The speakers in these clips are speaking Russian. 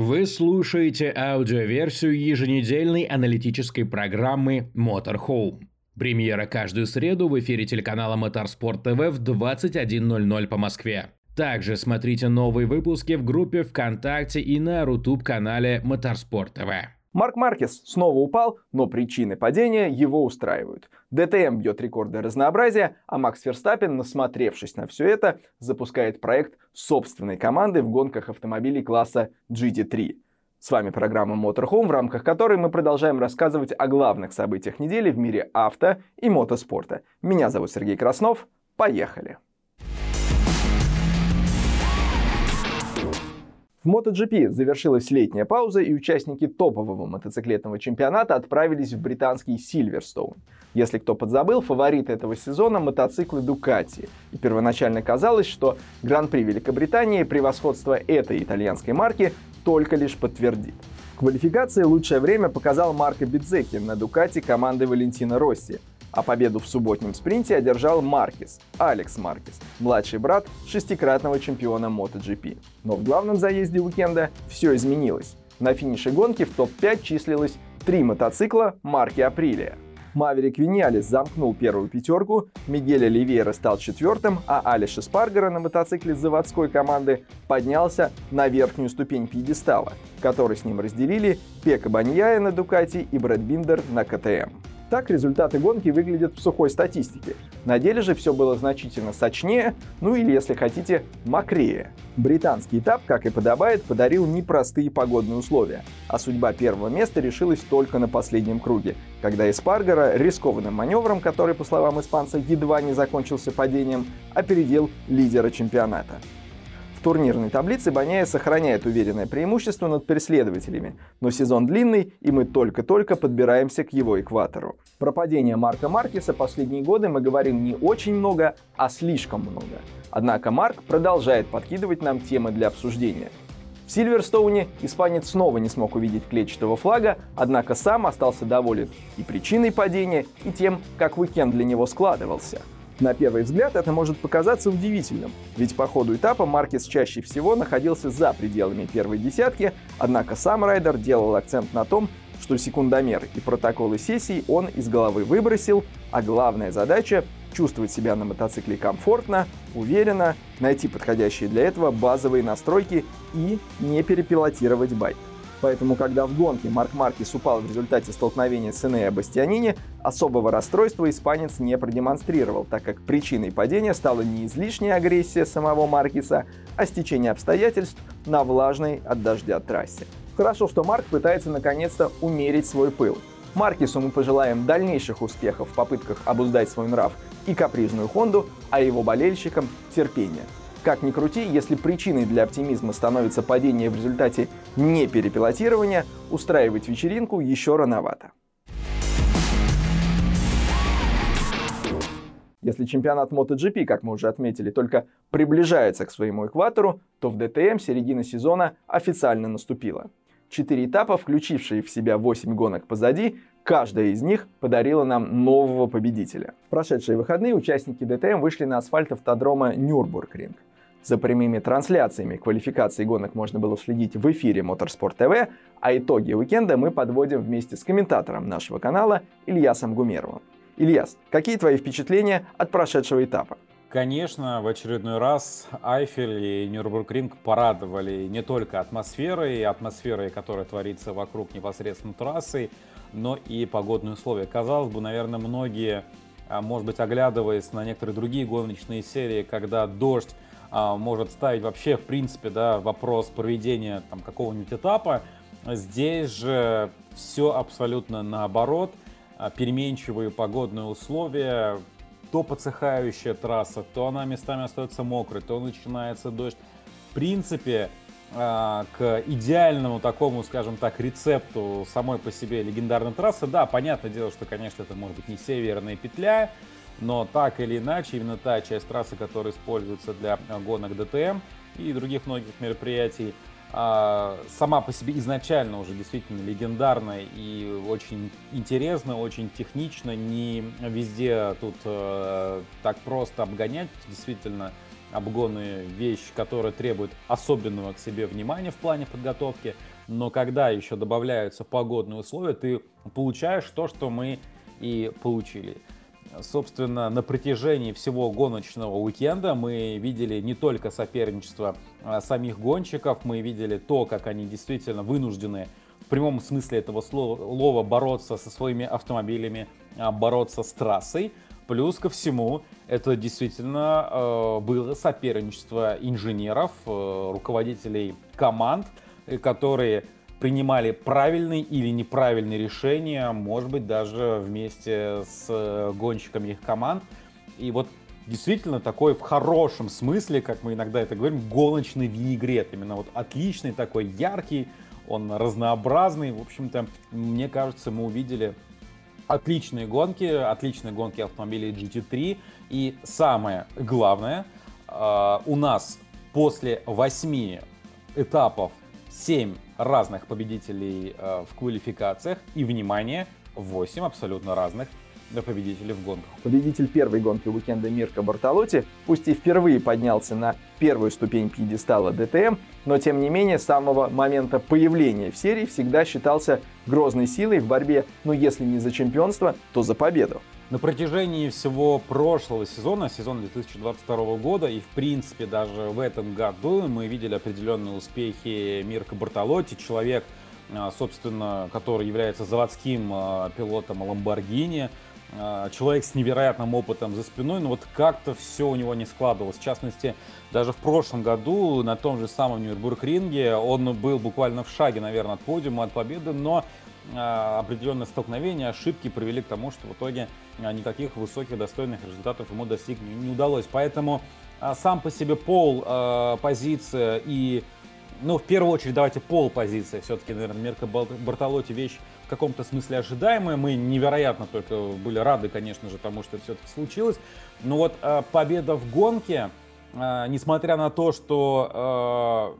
Вы слушаете аудиоверсию еженедельной аналитической программы Motorhome. Премьера каждую среду в эфире телеканала Motorsport TV в 21.00 по Москве. Также смотрите новые выпуски в группе ВКонтакте и на Рутуб-канале Motorsport TV. Марк Маркес снова упал, но причины падения его устраивают. ДТМ бьет рекорды разнообразия, а Макс Ферстаппин, насмотревшись на все это, запускает проект собственной команды в гонках автомобилей класса GT3. С вами программа Motorhome, в рамках которой мы продолжаем рассказывать о главных событиях недели в мире авто и мотоспорта. Меня зовут Сергей Краснов. Поехали! В MotoGP завершилась летняя пауза, и участники топового мотоциклетного чемпионата отправились в британский Сильверстоун. Если кто подзабыл, фавориты этого сезона — мотоциклы Ducati. И первоначально казалось, что Гран-при Великобритании превосходство этой итальянской марки только лишь подтвердит. В квалификации лучшее время показал Марко Бидзеки на Дукати команды Валентина Росси а победу в субботнем спринте одержал Маркес, Алекс Маркес, младший брат шестикратного чемпиона MotoGP. Но в главном заезде уикенда все изменилось. На финише гонки в топ-5 числилось три мотоцикла марки Априлия. Маверик Виньялис замкнул первую пятерку, Мигель Оливейра стал четвертым, а Алиш Эспаргара на мотоцикле заводской команды поднялся на верхнюю ступень пьедестала, который с ним разделили Пека Баньяя на Дукати и Брэд Биндер на КТМ. Так результаты гонки выглядят в сухой статистике. На деле же все было значительно сочнее, ну или, если хотите, мокрее. Британский этап, как и подобает, подарил непростые погодные условия, а судьба первого места решилась только на последнем круге, когда Эспаргара рискованным маневром, который, по словам испанца, едва не закончился падением, опередил лидера чемпионата. Турнирной таблице Баняя сохраняет уверенное преимущество над преследователями, но сезон длинный, и мы только-только подбираемся к его экватору. Про падение Марка Маркеса последние годы мы говорим не очень много, а слишком много. Однако Марк продолжает подкидывать нам темы для обсуждения. В Сильверстоуне испанец снова не смог увидеть клетчатого флага, однако сам остался доволен и причиной падения, и тем, как уикенд для него складывался – на первый взгляд это может показаться удивительным, ведь по ходу этапа Маркес чаще всего находился за пределами первой десятки, однако сам райдер делал акцент на том, что секундомер и протоколы сессий он из головы выбросил, а главная задача — чувствовать себя на мотоцикле комфортно, уверенно, найти подходящие для этого базовые настройки и не перепилотировать байк. Поэтому, когда в гонке Марк Маркес упал в результате столкновения с Энея Бастианини, особого расстройства испанец не продемонстрировал, так как причиной падения стала не излишняя агрессия самого Маркеса, а стечение обстоятельств на влажной от дождя трассе. Хорошо, что Марк пытается наконец-то умерить свой пыл. Маркесу мы пожелаем дальнейших успехов в попытках обуздать свой нрав и капризную Хонду, а его болельщикам терпения. Как ни крути, если причиной для оптимизма становится падение в результате не перепилотирования, устраивать вечеринку еще рановато. Если чемпионат MotoGP, как мы уже отметили, только приближается к своему экватору, то в ДТМ середина сезона официально наступила. Четыре этапа, включившие в себя 8 гонок позади, каждая из них подарила нам нового победителя. В прошедшие выходные участники ДТМ вышли на асфальт автодрома Нюрбургринг. За прямыми трансляциями квалификации гонок можно было следить в эфире Motorsport TV, а итоги уикенда мы подводим вместе с комментатором нашего канала Ильясом Гумеровым. Ильяс, какие твои впечатления от прошедшего этапа? Конечно, в очередной раз Айфель и Нюрбургринг порадовали не только атмосферой, атмосферой, которая творится вокруг непосредственно трассы, но и погодные условия. Казалось бы, наверное, многие, а, может быть, оглядываясь на некоторые другие гоночные серии, когда дождь может ставить вообще, в принципе, да, вопрос проведения там, какого-нибудь этапа. Здесь же все абсолютно наоборот. А, переменчивые погодные условия, то подсыхающая трасса, то она местами остается мокрой, то начинается дождь. В принципе, а, к идеальному такому, скажем так, рецепту самой по себе легендарной трассы, да, понятное дело, что, конечно, это может быть не северная петля, но так или иначе, именно та часть трассы, которая используется для а, гонок ДТМ и других многих мероприятий, а, сама по себе изначально уже действительно легендарная и очень интересная, очень технично. Не везде тут э, так просто обгонять. Действительно, обгоны вещь, которая требует особенного к себе внимания в плане подготовки, но когда еще добавляются погодные условия, ты получаешь то, что мы и получили. Собственно, на протяжении всего гоночного уикенда мы видели не только соперничество а, самих гонщиков, мы видели то, как они действительно вынуждены в прямом смысле этого слова бороться со своими автомобилями, а, бороться с трассой. Плюс ко всему, это действительно э, было соперничество инженеров, э, руководителей команд, э, которые принимали правильные или неправильные решения, может быть, даже вместе с э, гонщиками их команд. И вот действительно такой в хорошем смысле, как мы иногда это говорим, гоночный винегрет. Именно вот отличный такой, яркий, он разнообразный. В общем-то, мне кажется, мы увидели отличные гонки, отличные гонки автомобилей GT3. И самое главное, э, у нас после восьми этапов 7 разных победителей э, в квалификациях. И, внимание, 8 абсолютно разных победителей в гонках. Победитель первой гонки уикенда Мирка Бартолотти, пусть и впервые поднялся на первую ступень пьедестала ДТМ, но тем не менее с самого момента появления в серии всегда считался грозной силой в борьбе, ну если не за чемпионство, то за победу. На протяжении всего прошлого сезона, сезона 2022 года, и в принципе даже в этом году мы видели определенные успехи Мирка Бартолотти, человек, а, собственно, который является заводским а, пилотом Ламборгини, человек с невероятным опытом за спиной, но вот как-то все у него не складывалось. В частности, даже в прошлом году на том же самом Нюрнбург-ринге он был буквально в шаге, наверное, от подиума, от победы, но определенные столкновения, ошибки привели к тому, что в итоге а, никаких высоких достойных результатов ему достигнуть не удалось. Поэтому а, сам по себе пол, а, позиция и, ну, в первую очередь, давайте пол позиция. Все-таки, наверное, Мерка Бартолотти вещь в каком-то смысле ожидаемая. Мы невероятно только были рады, конечно же, тому, что это все-таки случилось. Но вот победа в гонке, несмотря на то, что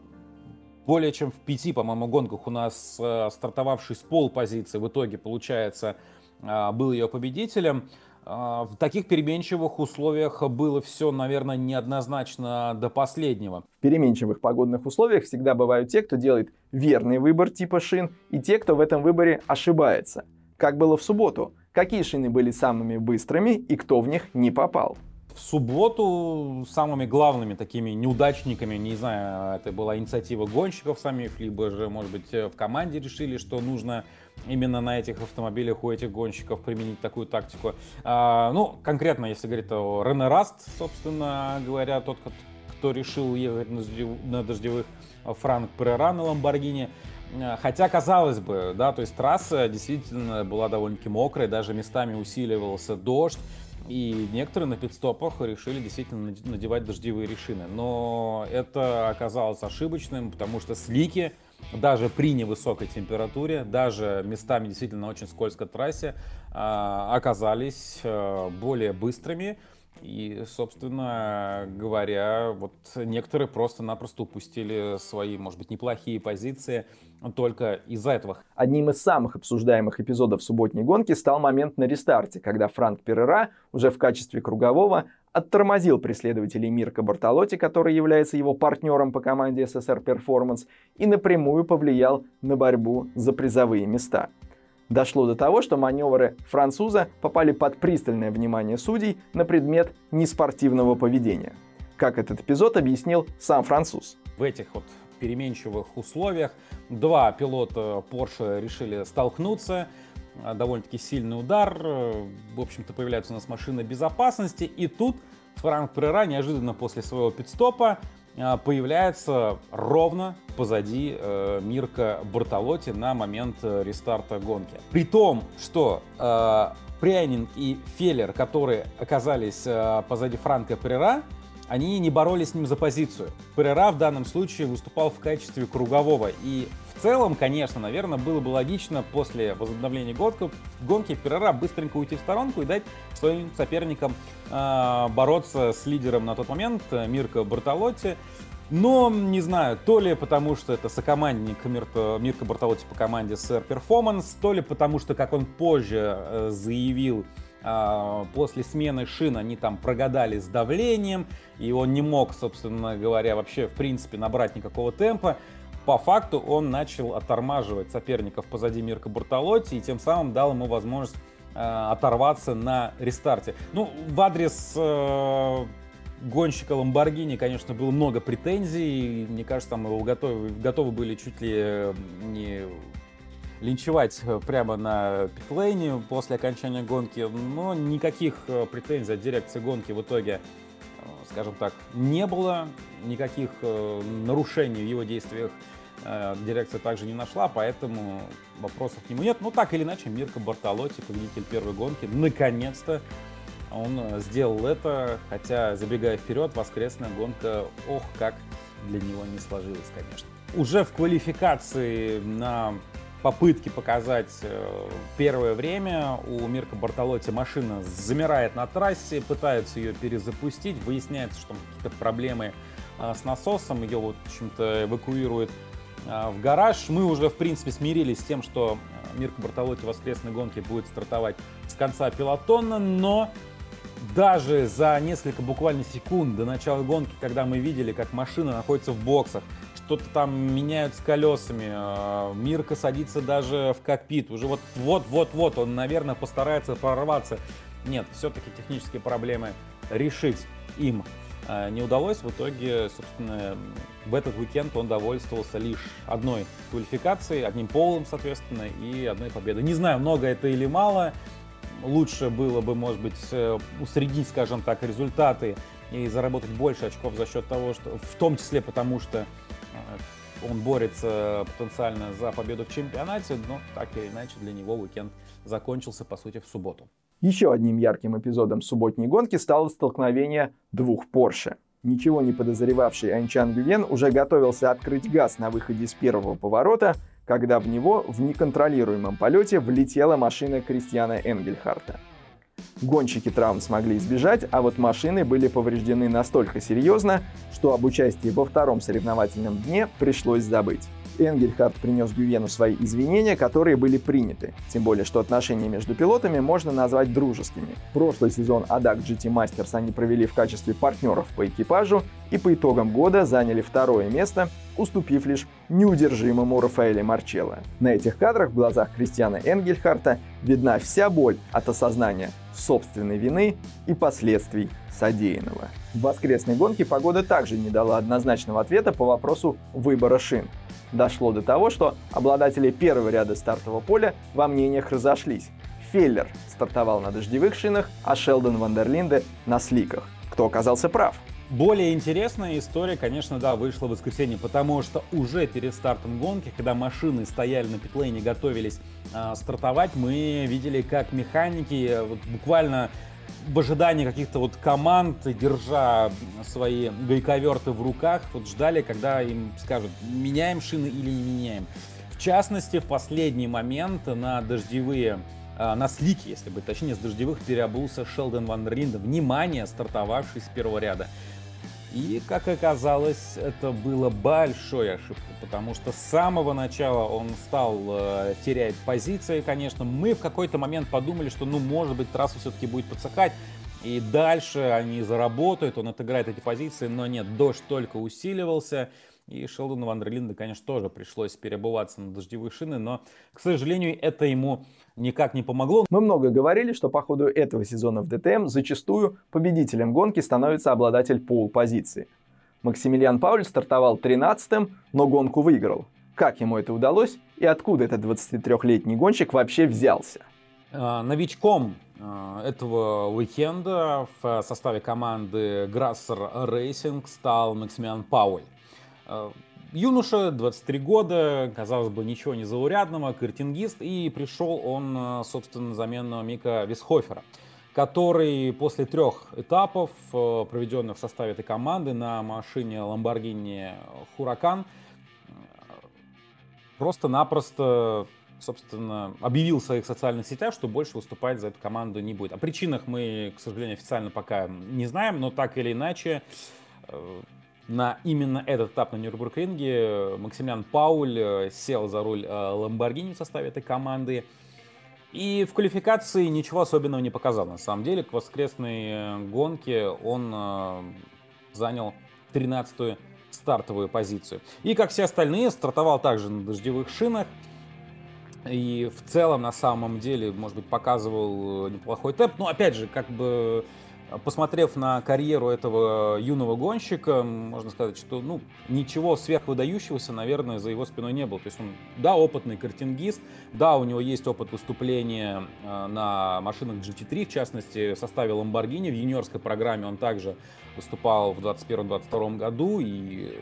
более чем в пяти, по-моему, гонках у нас стартовавший с пол позиции в итоге получается а, был ее победителем. А, в таких переменчивых условиях было все, наверное, неоднозначно до последнего. В переменчивых погодных условиях всегда бывают те, кто делает верный выбор типа шин, и те, кто в этом выборе ошибается. Как было в субботу? Какие шины были самыми быстрыми и кто в них не попал? в субботу самыми главными такими неудачниками, не знаю, это была инициатива гонщиков самих, либо же, может быть, в команде решили, что нужно именно на этих автомобилях у этих гонщиков применить такую тактику. А, ну, конкретно, если говорить о Рене Раст, собственно говоря, тот, кто решил ехать на дождевых Франк Перера на Ламборгини, Хотя, казалось бы, да, то есть трасса действительно была довольно-таки мокрая, даже местами усиливался дождь. И некоторые на пидстопах решили действительно надевать дождевые решины. Но это оказалось ошибочным, потому что слики даже при невысокой температуре, даже местами действительно на очень скользкой трассе, а, оказались э, более быстрыми. И, собственно говоря, вот некоторые просто-напросто упустили свои, может быть, неплохие позиции только из-за этого. Одним из самых обсуждаемых эпизодов субботней гонки стал момент на рестарте, когда Франк Перера уже в качестве кругового оттормозил преследователей Мирка Бартолотти, который является его партнером по команде SSR Performance, и напрямую повлиял на борьбу за призовые места. Дошло до того, что маневры француза попали под пристальное внимание судей на предмет неспортивного поведения. Как этот эпизод объяснил сам француз. В этих вот переменчивых условиях два пилота Porsche решили столкнуться, довольно-таки сильный удар, в общем-то появляются у нас машины безопасности, и тут Франк Прера неожиданно после своего пидстопа а, появляется ровно позади э, Мирка Бартолотти на момент э, рестарта гонки. При том, что э, Прянин и Феллер, которые оказались э, позади Франка Перера, они не боролись с ним за позицию. Перера в данном случае выступал в качестве кругового. И в целом, конечно, наверное, было бы логично после возобновления гонки, гонки Перера быстренько уйти в сторонку и дать своим соперникам э, бороться с лидером на тот момент, э, Мирко Бартолотти. Но, не знаю, то ли потому, что это сокомандник Мирка, Мирка Бартолотти по команде Sir Performance, то ли потому, что, как он позже э, заявил, а, после смены шин они там прогадали с давлением, и он не мог, собственно говоря, вообще в принципе набрать никакого темпа. По факту он начал оттормаживать соперников позади Мирка Бартолотти и тем самым дал ему возможность э, оторваться на рестарте. Ну, в адрес э, гонщика Ламборгини, конечно, было много претензий. Мне кажется, там его готовы, готовы были чуть ли э, не линчевать э, прямо на питлейне после окончания гонки, но никаких э, претензий от дирекции гонки в итоге, скажем так, не было, никаких нарушений в его действиях дирекция также не нашла, поэтому вопросов к нему нет. Ну, так или иначе, Мирко Бартолотти, победитель первой гонки, наконец-то он э, сделал это, хотя, забегая вперед, воскресная гонка, ох, как для него не сложилась, конечно. Уже в квалификации на попытке показать э, первое время у Мирка Бартолотти машина замирает на трассе, пытаются ее перезапустить, выясняется, что какие-то проблемы э, с насосом, ее вот, в общем-то, эвакуируют в гараж. Мы уже, в принципе, смирились с тем, что Мирка Бартолотти в воскресной гонке будет стартовать с конца пилотона, но даже за несколько буквально секунд до начала гонки, когда мы видели, как машина находится в боксах, что-то там меняют с колесами, а, Мирка садится даже в кокпит, уже вот вот-вот-вот он, наверное, постарается прорваться. Нет, все-таки технические проблемы решить им а, не удалось. В итоге, собственно, в этот уикенд он довольствовался лишь одной квалификацией, одним полом, соответственно, и одной победой. Не знаю, много это или мало лучше было бы, может быть, э, усреднить, скажем так, результаты и заработать больше очков за счет того, что, в том числе потому, что э, он борется потенциально за победу в чемпионате, но так или иначе для него уикенд закончился, по сути, в субботу. Еще одним ярким эпизодом субботней гонки стало столкновение двух Porsche. Ничего не подозревавший Анчан Гювен уже готовился открыть газ на выходе с первого поворота, когда в него в неконтролируемом полете влетела машина Кристиана Энгельхарта. Гонщики травм смогли избежать, а вот машины были повреждены настолько серьезно, что об участии во втором соревновательном дне пришлось забыть. Энгельхард принес Гювену свои извинения, которые были приняты. Тем более, что отношения между пилотами можно назвать дружескими. Прошлый сезон ADAC GT Masters они провели в качестве партнеров по экипажу и по итогам года заняли второе место, уступив лишь неудержимому Рафаэле Марчелло. На этих кадрах в глазах Кристиана Энгельхарта видна вся боль от осознания собственной вины и последствий содеянного. В воскресной гонке погода также не дала однозначного ответа по вопросу выбора шин. Дошло до того, что обладатели первого ряда стартового поля во мнениях разошлись. Феллер стартовал на дождевых шинах, а Шелдон Вандерлинде на сликах. Кто оказался прав? Более интересная история, конечно, да, вышла в воскресенье, потому что уже перед стартом гонки, когда машины стояли на питлейне, готовились э, стартовать, мы видели, как механики э, вот, буквально в ожидании каких-то вот команд, держа свои гайковерты в руках, вот ждали, когда им скажут, меняем шины или не меняем. В частности, в последний момент на дождевые а, на слике, если быть точнее, с дождевых переобулся Шелдон Ван Ринда. Внимание, стартовавший с первого ряда. И, как оказалось, это было большой ошибкой, потому что с самого начала он стал э, терять позиции, конечно. Мы в какой-то момент подумали, что, ну, может быть, трасса все-таки будет подсыхать, и дальше они заработают, он отыграет эти позиции, но нет, дождь только усиливался, и Шелдону Вандерлинда, конечно, тоже пришлось перебываться на дождевые шины, но, к сожалению, это ему никак не помогло. Мы много говорили, что по ходу этого сезона в ДТМ зачастую победителем гонки становится обладатель пол-позиции. Максимилиан Пауль стартовал 13-м, но гонку выиграл. Как ему это удалось и откуда этот 23-летний гонщик вообще взялся? А, новичком а, этого уикенда в составе команды Grasser Racing стал Максимилиан Пауль. Э, юноша, 23 года, казалось бы, ничего не заурядного, картингист, и пришел он, э, собственно, на замену Мика Висхофера, который после трех этапов, э, проведенных в составе этой команды на машине Lamborghini Huracan, просто-напросто собственно, объявил в своих социальных сетях, что больше выступать за эту команду не будет. О причинах мы, к сожалению, официально пока не знаем, но так или иначе на именно этот этап на Нюрнбург-ринге Максимилиан Пауль э, сел за руль Ламборгини в составе этой команды. И в квалификации ничего особенного не показал. На самом деле, к воскресной э, гонке он э, занял 13-ю стартовую позицию. И, как все остальные, стартовал также на дождевых шинах. И в целом, на самом деле, может быть, показывал э, неплохой темп. Но, опять же, как бы посмотрев на карьеру этого юного гонщика, можно сказать, что ну, ничего сверхвыдающегося, наверное, за его спиной не было. То есть он, да, опытный картингист, да, у него есть опыт выступления э, на машинах GT3, в частности, в составе Lamborghini. В юниорской программе он также выступал в 2021-2022 году и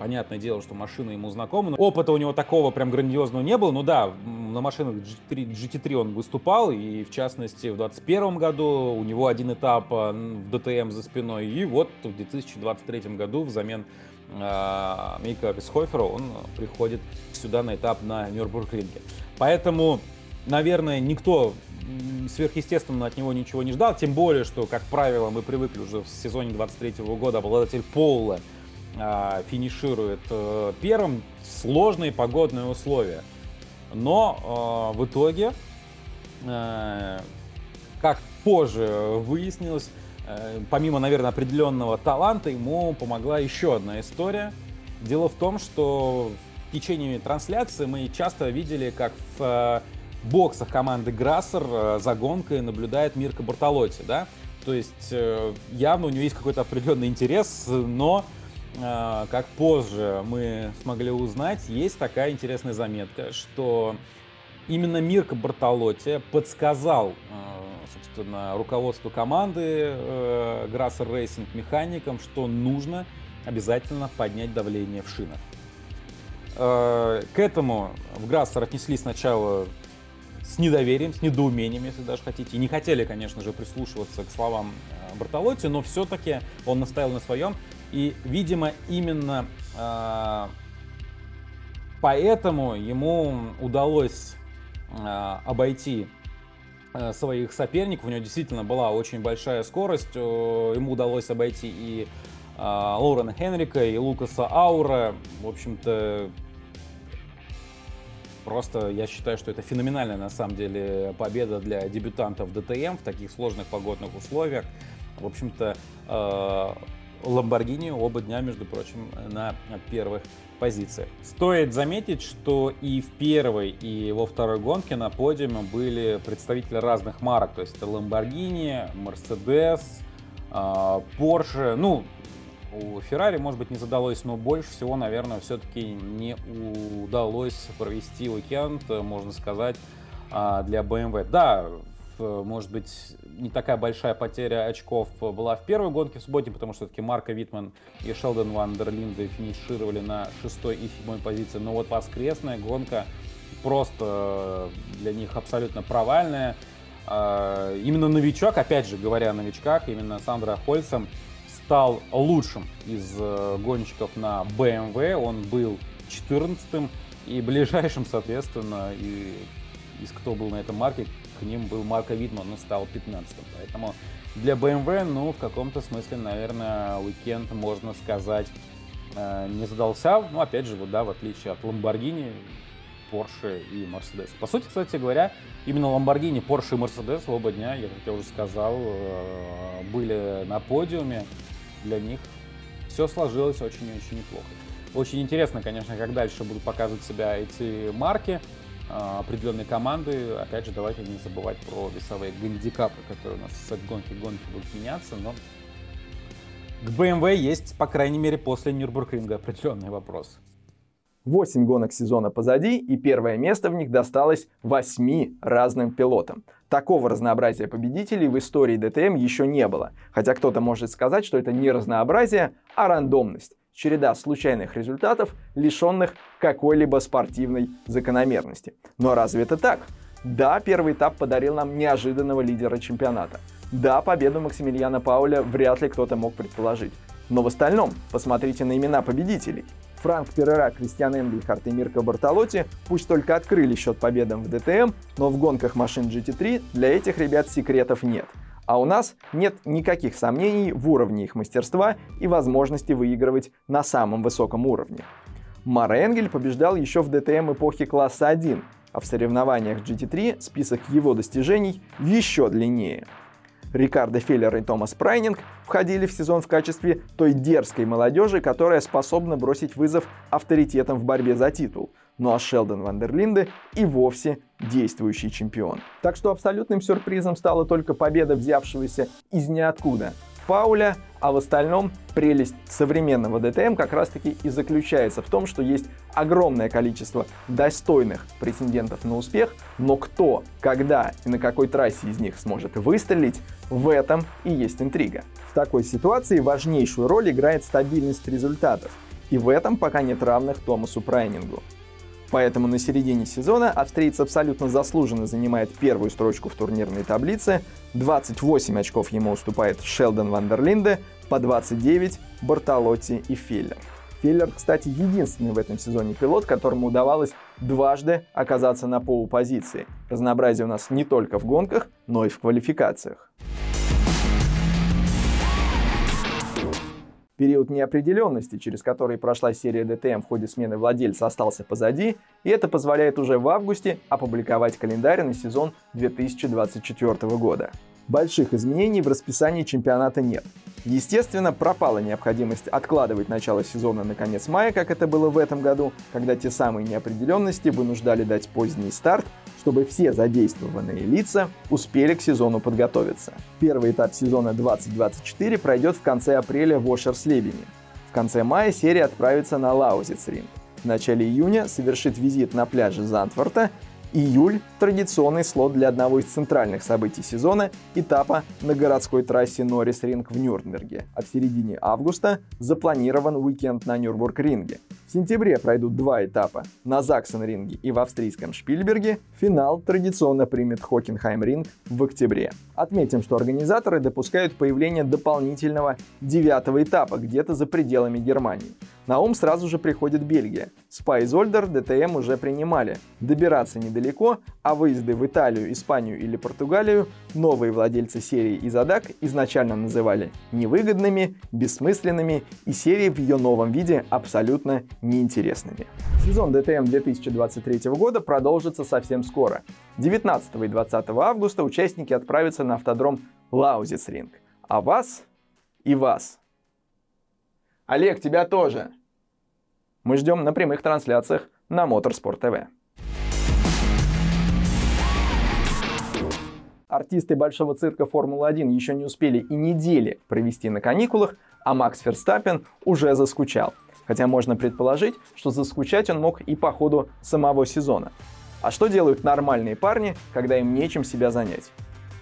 понятное дело, что машина ему знакома. Опыта у него такого прям грандиозного не было. Ну да, на машинах GT3, GT3 он выступал, и в частности в 2021 году у него один этап э, в DTM за спиной. И вот в 2023 году взамен э, Мика Висхофера он приходит сюда на этап на Нюрбургринге. Поэтому, наверное, никто сверхъестественно от него ничего не ждал, тем более, что, как правило, мы привыкли уже в сезоне 23 года обладатель Поула а, финиширует э, первым. Сложные погодные условия. Но э, в итоге, э, как позже выяснилось, помимо, наверное, определенного таланта, ему помогла еще одна история. Дело в том, что в течение трансляции мы часто видели, как в боксах команды Грассер за гонкой наблюдает Мирка Бартолотти, да? То есть явно у него есть какой-то определенный интерес, но а, как позже мы смогли узнать, есть такая интересная заметка, что именно Мирко Бартолотти подсказал, а, собственно, руководству команды э, Grasser Racing механикам, что нужно обязательно поднять давление в шинах. Э, к этому в Грассер отнеслись сначала с недоверием, с недоумением, если даже хотите. И не хотели, конечно же, прислушиваться к словам э, Бартолотти, но все-таки он настоял на своем. И, видимо, именно э, поэтому ему удалось э, обойти э, своих соперников. У него действительно была очень большая скорость. Э, ему удалось обойти и э, Лорена Хенрика, и Лукаса Аура. В общем-то, Просто я считаю, что это феноменальная на самом деле победа для дебютантов ДТМ в таких сложных погодных условиях. В общем-то, Lamborghini оба дня, между прочим, на первых позициях. Стоит заметить, что и в первой, и во второй гонке на подиуме были представители разных марок. То есть это Lamborghini, Mercedes, Porsche. Ну, у Ferrari, может быть, не задалось, но больше всего, наверное, все-таки не удалось провести уикенд, можно сказать, а, для BMW. Да, может быть, не такая большая потеря очков была в первой гонке в субботе, потому что все-таки Марко Витман и Шелдон Ван дер Линде финишировали на шестой и седьмой позиции. Но вот воскресная гонка просто для них абсолютно провальная. А, именно новичок, опять же говоря о новичках, именно Сандра Хольцем стал лучшим из э, гонщиков на BMW. Он был 14-м и ближайшим, соответственно, и из кто был на этом марке, к ним был Марко Витман, он стал 15-м. Поэтому для BMW, ну, в каком-то смысле, наверное, уикенд, можно сказать, э, не задался. Ну, опять же, вот, да, в отличие от Lamborghini, Porsche и Mercedes. По сути, кстати говоря, именно Lamborghini, Porsche и Mercedes оба дня, я, как я уже сказал, э, были на подиуме. Для них все сложилось очень и очень неплохо. Очень интересно, конечно, как дальше будут показывать себя эти марки. А, определенные команды. Опять же, давайте не забывать про весовые гандикапы, которые у нас с гонки к гонке будут меняться, но к BMW есть, по крайней мере, после Нюрбургринга определенный вопрос. Восемь гонок сезона позади, и первое место в них досталось восьми разным пилотам. Такого разнообразия победителей в истории ДТМ еще не было. Хотя кто-то может сказать, что это не разнообразие, а рандомность череда случайных результатов, лишенных какой-либо спортивной закономерности. Но разве это так? Да, первый этап подарил нам неожиданного лидера чемпионата. Да, победу Максимилиана Пауля вряд ли кто-то мог предположить. Но в остальном, посмотрите на имена победителей. Франк Перера, Кристиан Эмблихарт и Мирко Бартолотти пусть только открыли счет победам в ДТМ, но в гонках машин GT3 для этих ребят секретов нет – а у нас нет никаких сомнений в уровне их мастерства и возможности выигрывать на самом высоком уровне. Мара Энгель побеждал еще в ДТМ эпохи класса 1, а в соревнованиях GT3 список его достижений еще длиннее. Рикардо Феллер и Томас Прайнинг входили в сезон в качестве той дерзкой молодежи, которая способна бросить вызов авторитетам в борьбе за титул. Ну а Шелдон Вандерлинде и вовсе действующий чемпион. Так что абсолютным сюрпризом стала только победа взявшегося из ниоткуда Пауля, а в остальном прелесть современного ДТМ как раз таки и заключается в том, что есть огромное количество достойных претендентов на успех, но кто, когда и на какой трассе из них сможет выстрелить, в этом и есть интрига. В такой ситуации важнейшую роль играет стабильность результатов, и в этом пока нет равных Томасу Прайнингу. Поэтому на середине сезона австриец абсолютно заслуженно занимает первую строчку в турнирной таблице. 28 очков ему уступает Шелдон Вандерлинде, по 29 Бартолотти и Филлер. Филлер, кстати, единственный в этом сезоне пилот, которому удавалось дважды оказаться на полупозиции. Разнообразие у нас не только в гонках, но и в квалификациях. Период неопределенности, через который прошла серия DTM в ходе смены владельца, остался позади, и это позволяет уже в августе опубликовать календарь на сезон 2024 года. Больших изменений в расписании чемпионата нет. Естественно, пропала необходимость откладывать начало сезона на конец мая, как это было в этом году, когда те самые неопределенности вынуждали дать поздний старт, чтобы все задействованные лица успели к сезону подготовиться. Первый этап сезона 2024 пройдет в конце апреля в Ошерслебене. В конце мая серия отправится на Лаузицринг. В начале июня совершит визит на пляже Зантворта Июль – традиционный слот для одного из центральных событий сезона – этапа на городской трассе Норрис-Ринг в Нюрнберге. А в середине августа запланирован уикенд на Нюрбург-ринге. В сентябре пройдут два этапа – на Заксен-ринге и в австрийском Шпильберге. Финал традиционно примет Хокенхайм-ринг в октябре. Отметим, что организаторы допускают появление дополнительного девятого этапа где-то за пределами Германии. На ум сразу же приходит Бельгия. Спа и Зольдер DTM уже принимали. Добираться недалеко, а выезды в Италию, Испанию или Португалию новые владельцы серии Изадак изначально называли невыгодными, бессмысленными и серии в ее новом виде абсолютно неинтересными. Сезон ДТМ 2023 года продолжится совсем скоро. 19 и 20 августа участники отправятся на автодром Лаузицринг. А вас и вас. Олег, тебя тоже. Мы ждем на прямых трансляциях на Моторспорт ТВ. Артисты большого цирка Формулы-1 еще не успели и недели провести на каникулах, а Макс Ферстаппен уже заскучал. Хотя можно предположить, что заскучать он мог и по ходу самого сезона. А что делают нормальные парни, когда им нечем себя занять?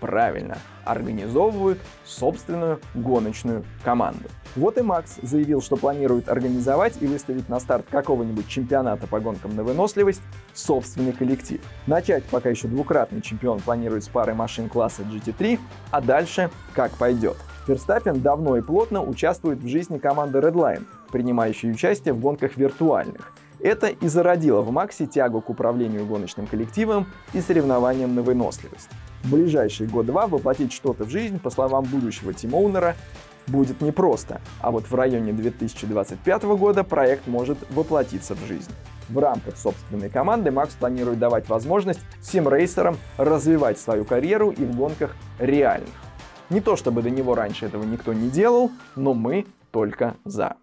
Правильно, организовывают собственную гоночную команду. Вот и Макс заявил, что планирует организовать и выставить на старт какого-нибудь чемпионата по гонкам на выносливость собственный коллектив. Начать пока еще двукратный чемпион планирует с пары машин класса GT3, а дальше как пойдет. Ферстаппен давно и плотно участвует в жизни команды Redline, принимающей участие в гонках виртуальных. Это и зародило в Максе тягу к управлению гоночным коллективом и соревнованиям на выносливость. В ближайший год-два воплотить что-то в жизнь, по словам будущего тимоунера, будет непросто, а вот в районе 2025 года проект может воплотиться в жизнь. В рамках собственной команды Макс планирует давать возможность симрейсерам развивать свою карьеру и в гонках реальных. Не то чтобы до него раньше этого никто не делал, но мы только за.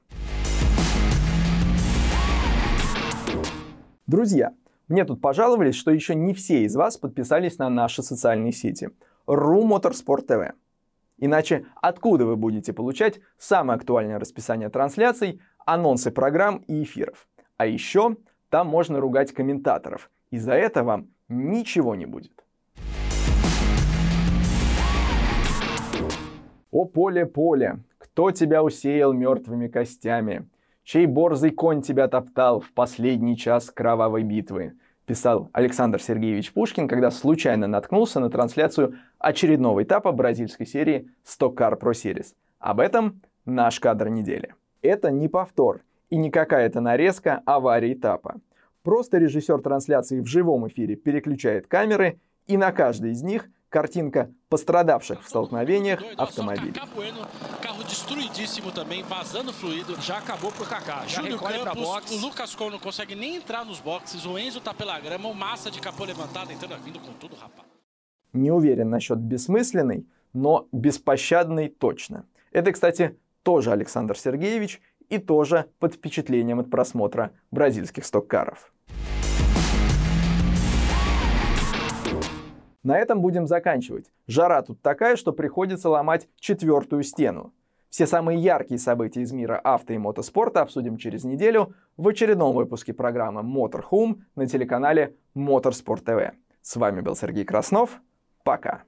Друзья, мне тут пожаловались, что еще не все из вас подписались на наши социальные сети. Ру Моторспорт ТВ. Иначе откуда вы будете получать самое актуальное расписание трансляций, анонсы программ и эфиров? А еще там можно ругать комментаторов, и за это вам ничего не будет. О поле, поле, кто тебя усеял мертвыми костями? Чей борзый конь тебя топтал в последний час кровавой битвы, писал Александр Сергеевич Пушкин, когда случайно наткнулся на трансляцию очередного этапа бразильской серии Car Pro Series. Об этом наш кадр недели. Это не повтор и не какая-то нарезка аварии этапа. Просто режиссер трансляции в живом эфире переключает камеры, и на каждой из них картинка пострадавших в столкновениях автомобилей. Не уверен насчет бессмысленной, но беспощадной точно. Это, кстати, тоже Александр Сергеевич и тоже под впечатлением от просмотра бразильских стоккаров. На этом будем заканчивать. Жара тут такая, что приходится ломать четвертую стену. Все самые яркие события из мира авто и мотоспорта обсудим через неделю в очередном выпуске программы Motorhome на телеканале Motorsport TV. С вами был Сергей Краснов. Пока.